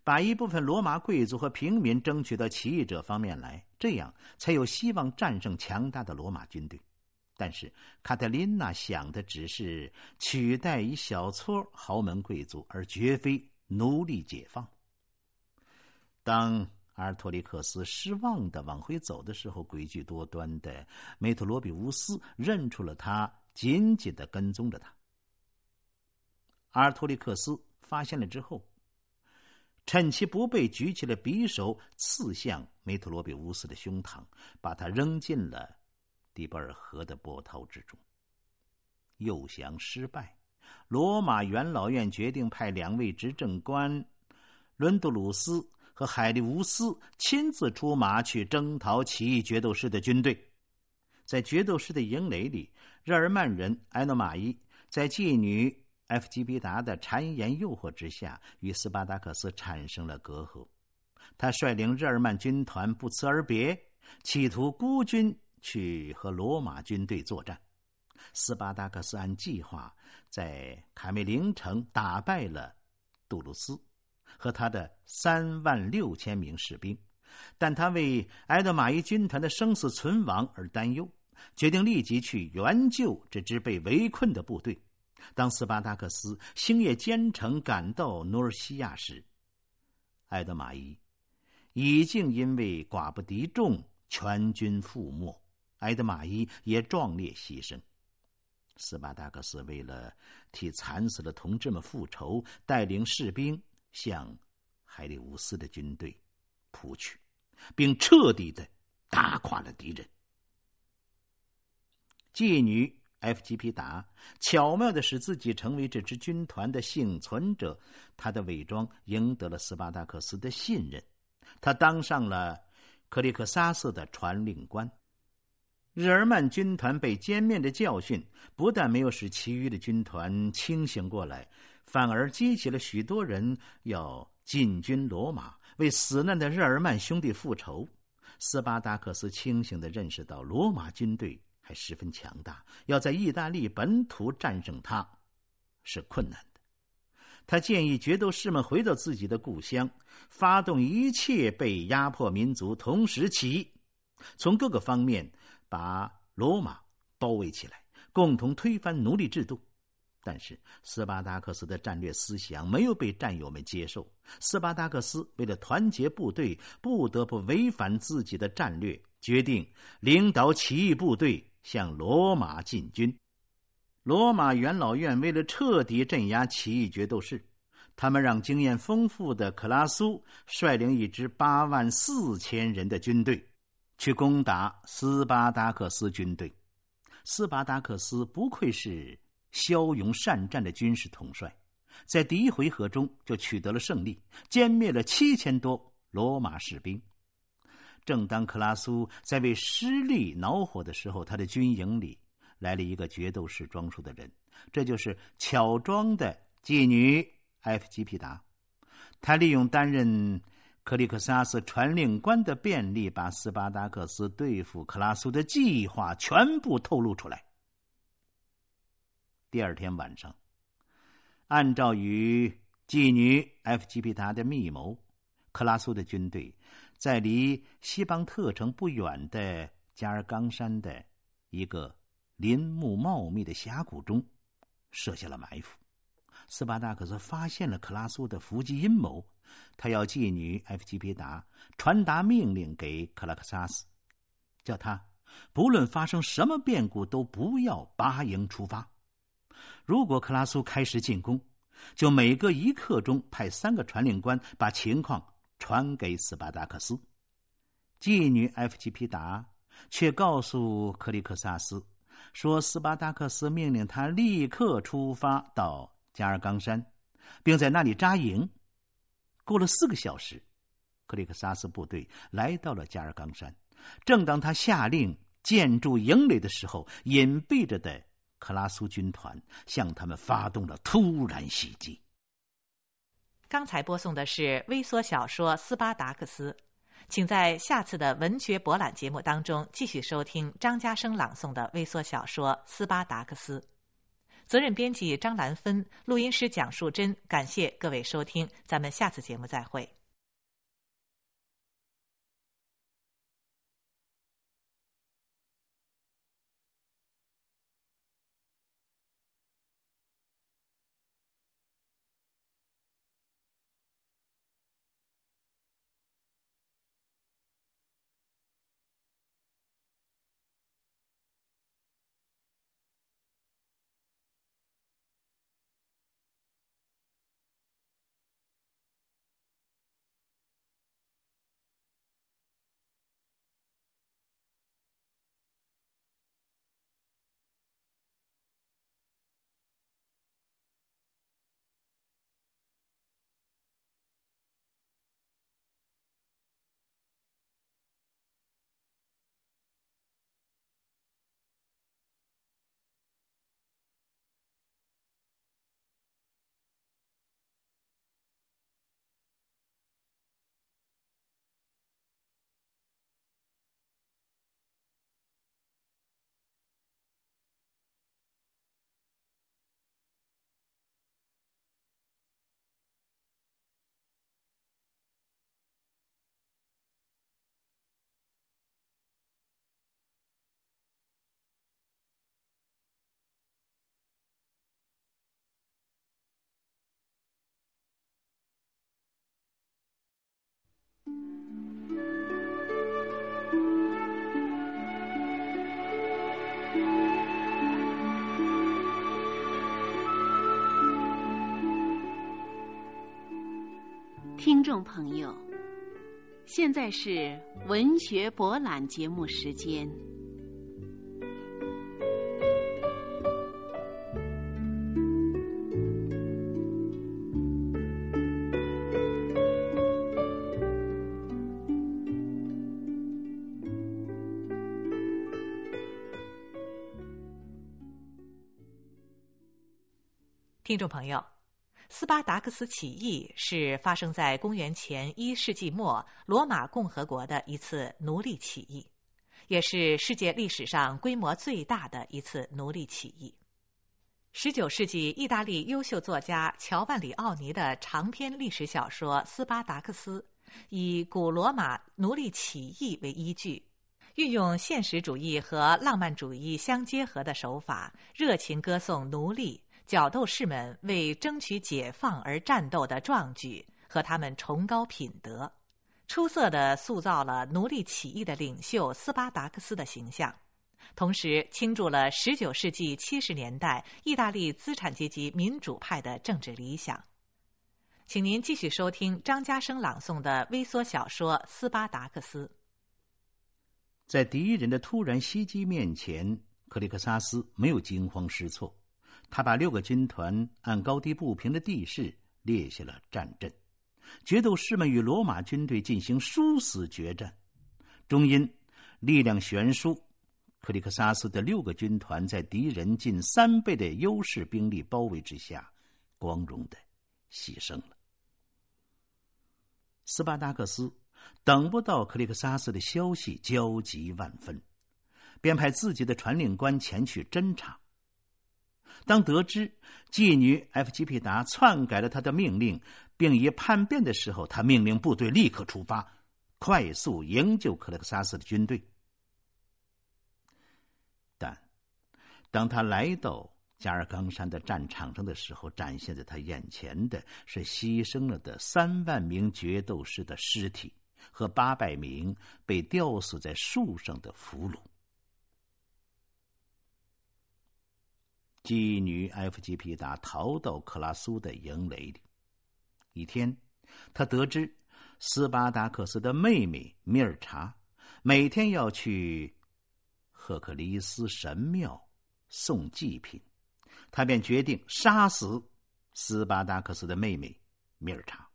把一部分罗马贵族和平民争取到起义者方面来，这样才有希望战胜强大的罗马军队。但是卡特琳娜想的只是取代一小撮豪门贵族，而绝非奴隶解放。当阿尔托利克斯失望的往回走的时候，诡计多端的梅特罗比乌斯认出了他，紧紧的跟踪着他。阿尔托利克斯发现了之后，趁其不备，举起了匕首，刺向梅特罗比乌斯的胸膛，把他扔进了迪波尔河的波涛之中。诱降失败，罗马元老院决定派两位执政官伦杜鲁斯和海利乌斯亲自出马去征讨起义决斗士的军队。在决斗士的营垒里，日耳曼人埃诺马伊在妓女 F G B 达的谗言诱惑之下，与斯巴达克斯产生了隔阂。他率领日耳曼军团不辞而别，企图孤军去和罗马军队作战。斯巴达克斯按计划在卡梅林城打败了杜鲁斯和他的三万六千名士兵，但他为埃德马伊军团的生死存亡而担忧，决定立即去援救这支被围困的部队。当斯巴达克斯星夜兼程赶到努尔西亚时，埃德马伊已经因为寡不敌众，全军覆没。埃德马伊也壮烈牺牲。斯巴达克斯为了替惨死的同志们复仇，带领士兵向海利乌斯的军队扑去，并彻底的打垮了敌人。妓女 FGP 达巧妙的使自己成为这支军团的幸存者，他的伪装赢得了斯巴达克斯的信任，他当上了克里克萨斯的传令官。日耳曼军团被歼灭的教训，不但没有使其余的军团清醒过来，反而激起了许多人要进军罗马，为死难的日耳曼兄弟复仇。斯巴达克斯清醒的认识到，罗马军队还十分强大，要在意大利本土战胜他，是困难的。他建议决斗士们回到自己的故乡，发动一切被压迫民族同时起义，从各个方面。把罗马包围起来，共同推翻奴隶制度。但是斯巴达克斯的战略思想没有被战友们接受。斯巴达克斯为了团结部队，不得不违反自己的战略，决定领导起义部队向罗马进军。罗马元老院为了彻底镇压起义决斗士，他们让经验丰富的克拉苏率领一支八万四千人的军队。去攻打斯巴达克斯军队。斯巴达克斯不愧是骁勇善战的军事统帅，在第一回合中就取得了胜利，歼灭了七千多罗马士兵。正当克拉苏在为失利恼火的时候，他的军营里来了一个决斗士装束的人，这就是乔装的妓女埃夫吉皮达。他利用担任。克里克萨斯传令官的便利，把斯巴达克斯对付克拉苏的计划全部透露出来。第二天晚上，按照与妓女埃夫吉皮达的密谋，克拉苏的军队在离西邦特城不远的加尔冈山的一个林木茂密的峡谷中设下了埋伏。斯巴达克斯发现了克拉苏的伏击阴谋。他要妓女埃夫吉皮达传达命令给克拉克萨斯，叫他不论发生什么变故都不要拔营出发。如果克拉苏开始进攻，就每隔一刻钟派三个传令官把情况传给斯巴达克斯。妓女埃夫吉皮达却告诉克里克萨斯说，斯巴达克斯命令他立刻出发到加尔冈山，并在那里扎营。过了四个小时，克里克萨斯部队来到了加尔冈山。正当他下令建筑营垒的时候，隐蔽着的克拉苏军团向他们发动了突然袭击。刚才播送的是微缩小说《斯巴达克斯》，请在下次的文学博览节目当中继续收听张家生朗诵的微缩小说《斯巴达克斯》。责任编辑张兰芬，录音师蒋树珍，感谢各位收听，咱们下次节目再会。众朋友，现在是文学博览节目时间。听众朋友，斯巴达克斯起义是发生在公元前一世纪末罗马共和国的一次奴隶起义，也是世界历史上规模最大的一次奴隶起义。十九世纪，意大利优秀作家乔万里·奥尼的长篇历史小说《斯巴达克斯》，以古罗马奴隶起义为依据，运用现实主义和浪漫主义相结合的手法，热情歌颂奴隶。角斗士们为争取解放而战斗的壮举和他们崇高品德，出色的塑造了奴隶起义的领袖斯巴达克斯的形象，同时倾注了十九世纪七十年代意大利资产阶级民主派的政治理想。请您继续收听张家生朗诵的微缩小说《斯巴达克斯》。在敌人的突然袭击面前，克里克萨斯没有惊慌失措。他把六个军团按高低不平的地势列下了战阵，决斗士们与罗马军队进行殊死决战。终因力量悬殊，克里克萨斯的六个军团在敌人近三倍的优势兵力包围之下，光荣的牺牲了。斯巴达克斯等不到克里克萨斯的消息，焦急万分，便派自己的传令官前去侦查。当得知妓女 F 吉皮达篡改了他的命令，并已叛变的时候，他命令部队立刻出发，快速营救克勒克萨斯的军队。但当他来到加尔冈山的战场上的时候，展现在他眼前的是牺牲了的三万名决斗士的尸体和八百名被吊死在树上的俘虏。妓女埃弗吉皮达逃到克拉苏的营垒里。一天，他得知斯巴达克斯的妹妹米尔查每天要去赫克利斯神庙送祭品，他便决定杀死斯巴达克斯的妹妹米尔查，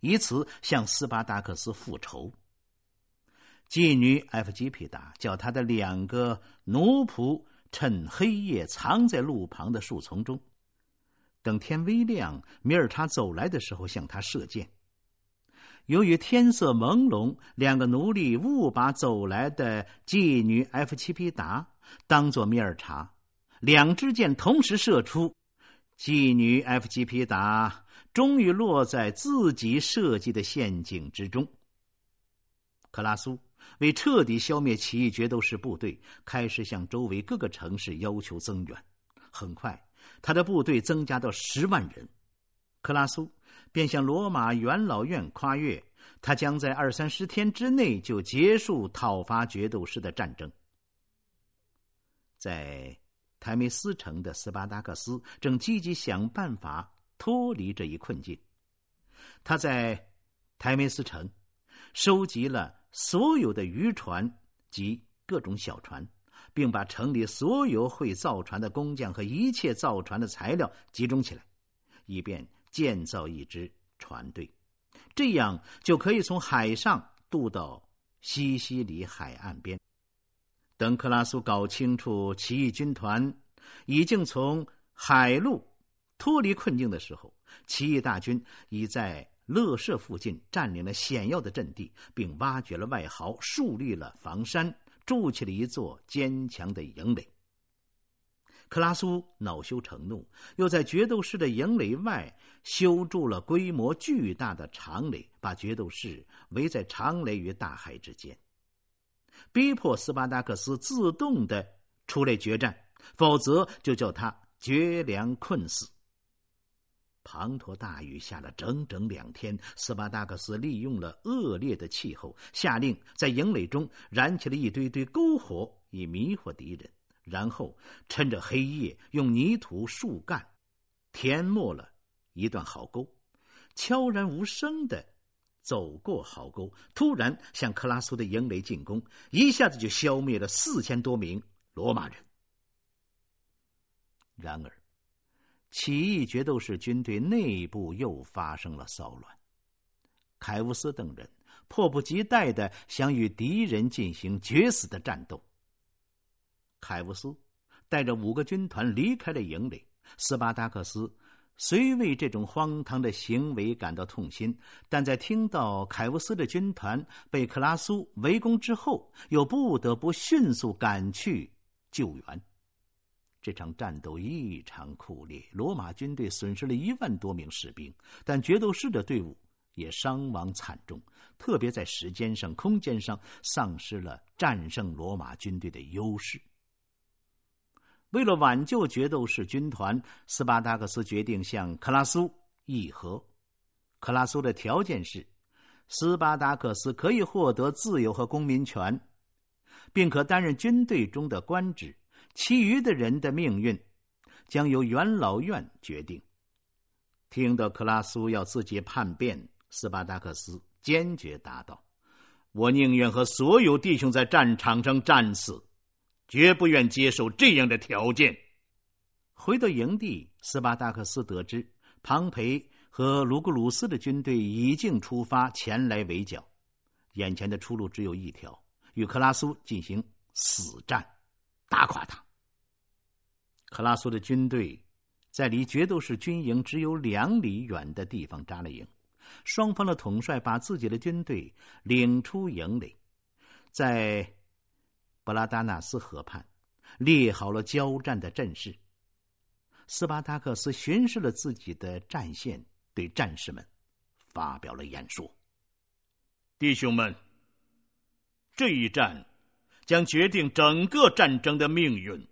以此向斯巴达克斯复仇。妓女埃弗吉皮达叫他的两个奴仆。趁黑夜藏在路旁的树丛中，等天微亮，米尔查走来的时候向他射箭。由于天色朦胧，两个奴隶误把走来的妓女 F 七皮达当作米尔查，两支箭同时射出，妓女 F 七皮达终于落在自己设计的陷阱之中。克拉苏。为彻底消灭起义决斗士部队，开始向周围各个城市要求增援。很快，他的部队增加到十万人。克拉苏便向罗马元老院夸越，他将在二三十天之内就结束讨伐决斗士的战争。在台梅斯城的斯巴达克斯正积极想办法脱离这一困境。他在台梅斯城收集了。所有的渔船及各种小船，并把城里所有会造船的工匠和一切造船的材料集中起来，以便建造一支船队，这样就可以从海上渡到西西里海岸边。等克拉苏搞清楚起义军团已经从海路脱离困境的时候，起义大军已在。乐社附近占领了险要的阵地，并挖掘了外壕，树立了防山，筑起了一座坚强的营垒。克拉苏恼羞成怒，又在决斗士的营垒外修筑了规模巨大的长垒，把决斗士围在长垒与大海之间，逼迫斯巴达克斯自动的出来决战，否则就叫他绝粮困死。滂沱大雨下了整整两天，斯巴达克斯利用了恶劣的气候，下令在营垒中燃起了一堆堆篝火，以迷惑敌人。然后趁着黑夜，用泥土、树干填没了一段壕沟，悄然无声的走过壕沟，突然向克拉苏的营垒进攻，一下子就消灭了四千多名罗马人。然而，起义决斗士军队内部又发生了骚乱，凯乌斯等人迫不及待的想与敌人进行决死的战斗。凯乌斯带着五个军团离开了营垒，斯巴达克斯虽为这种荒唐的行为感到痛心，但在听到凯乌斯的军团被克拉苏围攻之后，又不得不迅速赶去救援。这场战斗异常酷烈，罗马军队损失了一万多名士兵，但决斗士的队伍也伤亡惨重，特别在时间上、空间上丧失了战胜罗马军队的优势。为了挽救决斗士军团，斯巴达克斯决定向克拉苏议和。克拉苏的条件是，斯巴达克斯可以获得自由和公民权，并可担任军队中的官职。其余的人的命运将由元老院决定。听到克拉苏要自己叛变，斯巴达克斯坚决答道：“我宁愿和所有弟兄在战场上战死，绝不愿接受这样的条件。”回到营地，斯巴达克斯得知庞培和卢格鲁斯的军队已经出发前来围剿，眼前的出路只有一条：与克拉苏进行死战，打垮他。克拉苏的军队在离决斗士军营只有两里远的地方扎了营，双方的统帅把自己的军队领出营垒，在布拉达纳斯河畔列好了交战的阵势。斯巴达克斯巡视了自己的战线，对战士们发表了演说：“弟兄们，这一战将决定整个战争的命运。”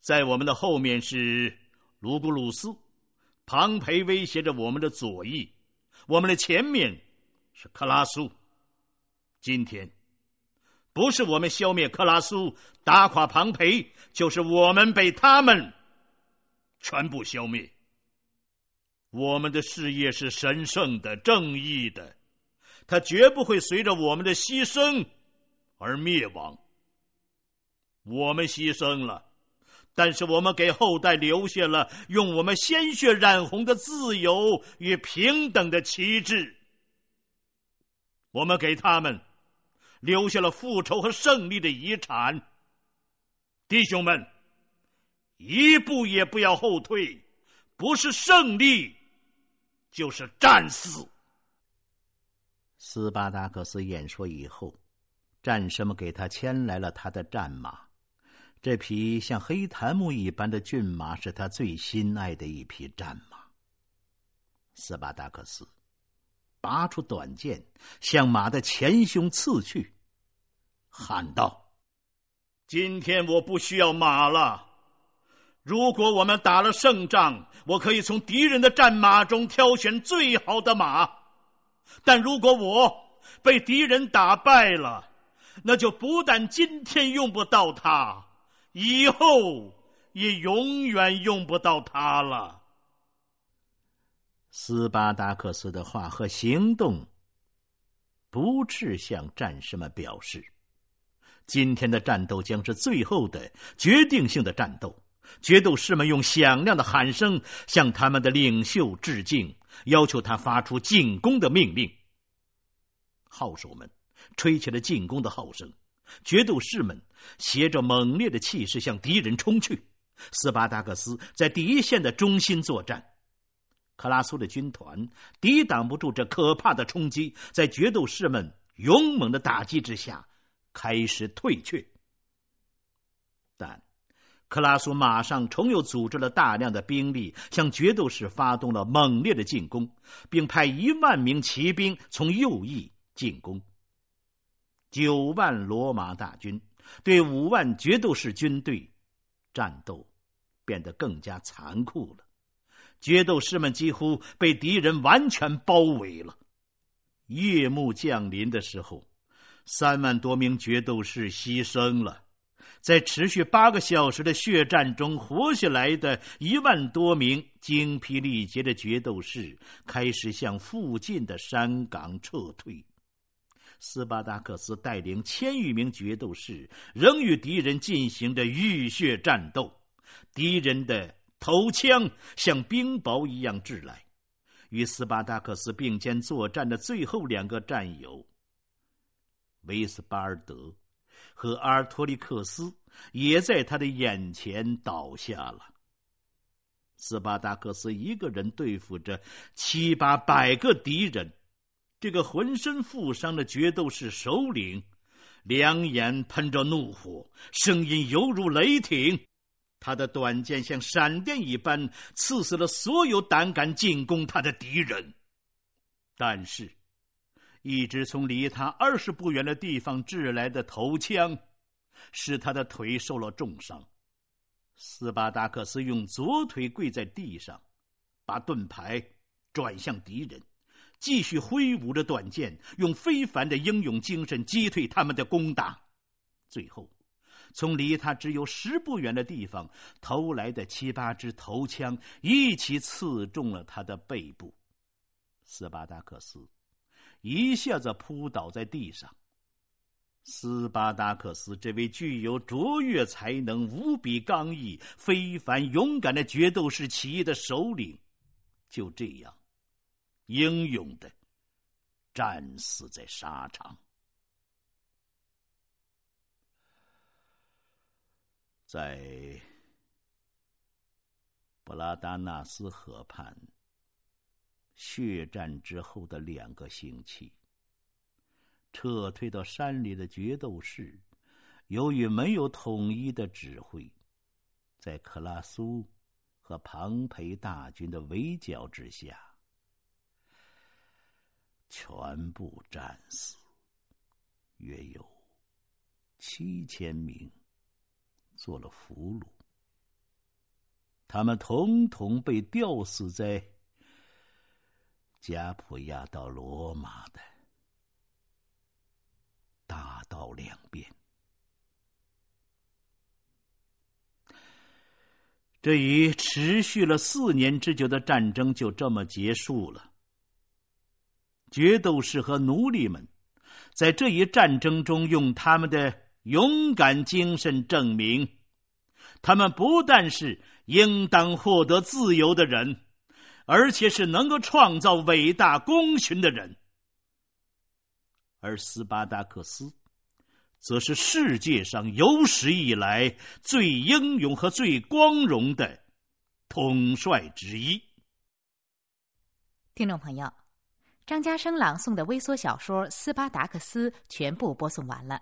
在我们的后面是卢古鲁斯，庞培威胁着我们的左翼；我们的前面是克拉苏。今天，不是我们消灭克拉苏、打垮庞培，就是我们被他们全部消灭。我们的事业是神圣的、正义的，它绝不会随着我们的牺牲而灭亡。我们牺牲了。但是我们给后代留下了用我们鲜血染红的自由与平等的旗帜。我们给他们留下了复仇和胜利的遗产。弟兄们，一步也不要后退，不是胜利，就是战死。斯巴达克斯演说以后，战士们给他牵来了他的战马。这匹像黑檀木一般的骏马是他最心爱的一匹战马。斯巴达克斯拔出短剑，向马的前胸刺去，喊道：“今天我不需要马了。如果我们打了胜仗，我可以从敌人的战马中挑选最好的马；但如果我被敌人打败了，那就不但今天用不到它。”以后也永远用不到它了。斯巴达克斯的话和行动，不是向战士们表示，今天的战斗将是最后的决定性的战斗。决斗士们用响亮的喊声向他们的领袖致敬，要求他发出进攻的命令。号手们吹起了进攻的号声。决斗士们携着猛烈的气势向敌人冲去。斯巴达克斯在第一线的中心作战，克拉苏的军团抵挡不住这可怕的冲击，在决斗士们勇猛的打击之下，开始退却。但克拉苏马上重又组织了大量的兵力，向决斗士发动了猛烈的进攻，并派一万名骑兵从右翼进攻。九万罗马大军对五万决斗士军队，战斗变得更加残酷了。决斗士们几乎被敌人完全包围了。夜幕降临的时候，三万多名决斗士牺牲了。在持续八个小时的血战中活下来的一万多名精疲力竭的决斗士开始向附近的山岗撤退。斯巴达克斯带领千余名决斗士，仍与敌人进行着浴血战斗。敌人的头枪像冰雹一样掷来。与斯巴达克斯并肩作战的最后两个战友维斯巴尔德和阿尔托利克斯，也在他的眼前倒下了。斯巴达克斯一个人对付着七八百个敌人。这个浑身负伤的决斗士首领，两眼喷着怒火，声音犹如雷霆。他的短剑像闪电一般刺死了所有胆敢进攻他的敌人。但是，一直从离他二十步远的地方掷来的头枪，使他的腿受了重伤。斯巴达克斯用左腿跪在地上，把盾牌转向敌人。继续挥舞着短剑，用非凡的英勇精神击退他们的攻打。最后，从离他只有十步远的地方投来的七八支头枪一起刺中了他的背部。斯巴达克斯一下子扑倒在地上。斯巴达克斯这位具有卓越才能、无比刚毅、非凡勇敢的决斗士起义的首领，就这样。英勇的战死在沙场，在布拉达纳斯河畔血战之后的两个星期，撤退到山里的决斗士，由于没有统一的指挥，在克拉苏和庞培大军的围剿之下。全部战死，约有七千名做了俘虏。他们统统被吊死在加普亚到罗马的大道两边。这一持续了四年之久的战争就这么结束了。决斗士和奴隶们，在这一战争中用他们的勇敢精神证明，他们不但是应当获得自由的人，而且是能够创造伟大功勋的人。而斯巴达克斯，则是世界上有史以来最英勇和最光荣的统帅之一。听众朋友。张家生朗诵的微缩小说《斯巴达克斯》全部播送完了。